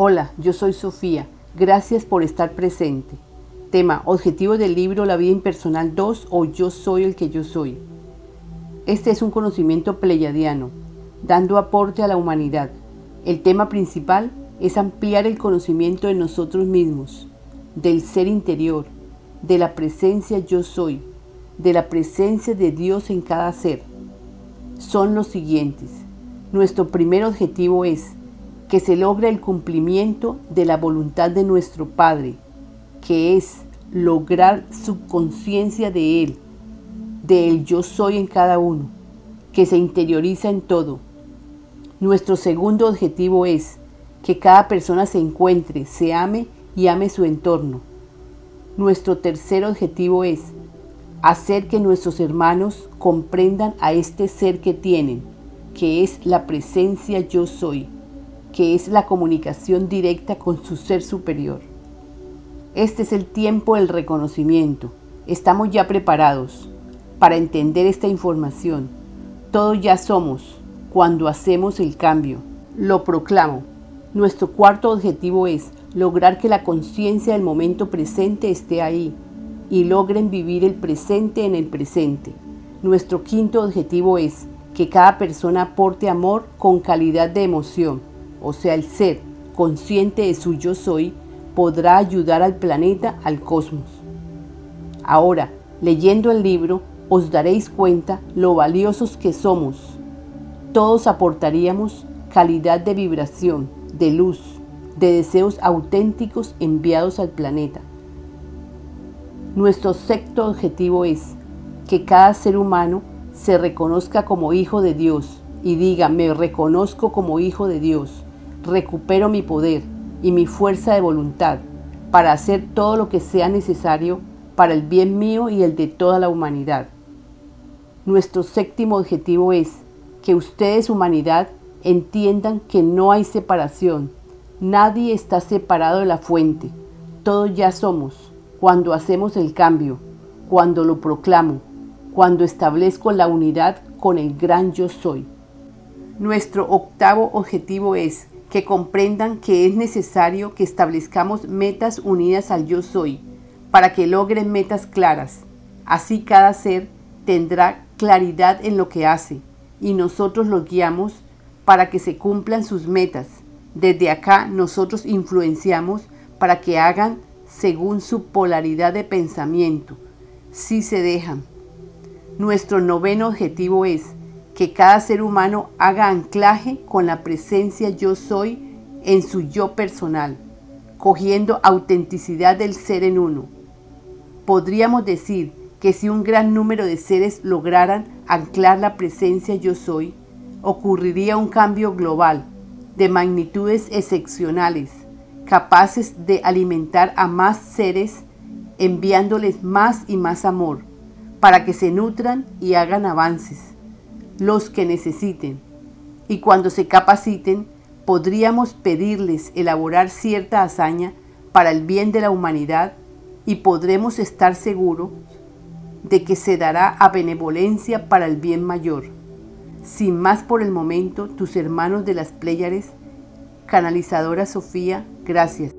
Hola, yo soy Sofía. Gracias por estar presente. Tema, objetivo del libro La vida impersonal 2 o Yo soy el que yo soy. Este es un conocimiento pleyadiano, dando aporte a la humanidad. El tema principal es ampliar el conocimiento de nosotros mismos, del ser interior, de la presencia yo soy, de la presencia de Dios en cada ser. Son los siguientes. Nuestro primer objetivo es que se logre el cumplimiento de la voluntad de nuestro Padre, que es lograr su conciencia de Él, del yo soy en cada uno, que se interioriza en todo. Nuestro segundo objetivo es que cada persona se encuentre, se ame y ame su entorno. Nuestro tercer objetivo es hacer que nuestros hermanos comprendan a este ser que tienen, que es la presencia yo soy que es la comunicación directa con su ser superior. Este es el tiempo del reconocimiento. Estamos ya preparados para entender esta información. Todos ya somos cuando hacemos el cambio. Lo proclamo. Nuestro cuarto objetivo es lograr que la conciencia del momento presente esté ahí y logren vivir el presente en el presente. Nuestro quinto objetivo es que cada persona aporte amor con calidad de emoción o sea, el ser consciente de su yo soy, podrá ayudar al planeta, al cosmos. Ahora, leyendo el libro, os daréis cuenta lo valiosos que somos. Todos aportaríamos calidad de vibración, de luz, de deseos auténticos enviados al planeta. Nuestro sexto objetivo es que cada ser humano se reconozca como hijo de Dios y diga, me reconozco como hijo de Dios recupero mi poder y mi fuerza de voluntad para hacer todo lo que sea necesario para el bien mío y el de toda la humanidad. Nuestro séptimo objetivo es que ustedes, humanidad, entiendan que no hay separación. Nadie está separado de la fuente. Todos ya somos. Cuando hacemos el cambio, cuando lo proclamo, cuando establezco la unidad con el gran yo soy. Nuestro octavo objetivo es que comprendan que es necesario que establezcamos metas unidas al yo soy, para que logren metas claras. Así cada ser tendrá claridad en lo que hace y nosotros los guiamos para que se cumplan sus metas. Desde acá nosotros influenciamos para que hagan según su polaridad de pensamiento, si se dejan. Nuestro noveno objetivo es que cada ser humano haga anclaje con la presencia yo soy en su yo personal, cogiendo autenticidad del ser en uno. Podríamos decir que si un gran número de seres lograran anclar la presencia yo soy, ocurriría un cambio global de magnitudes excepcionales, capaces de alimentar a más seres enviándoles más y más amor, para que se nutran y hagan avances los que necesiten. Y cuando se capaciten, podríamos pedirles elaborar cierta hazaña para el bien de la humanidad y podremos estar seguros de que se dará a benevolencia para el bien mayor. Sin más por el momento, tus hermanos de las Pléyades, canalizadora Sofía, gracias.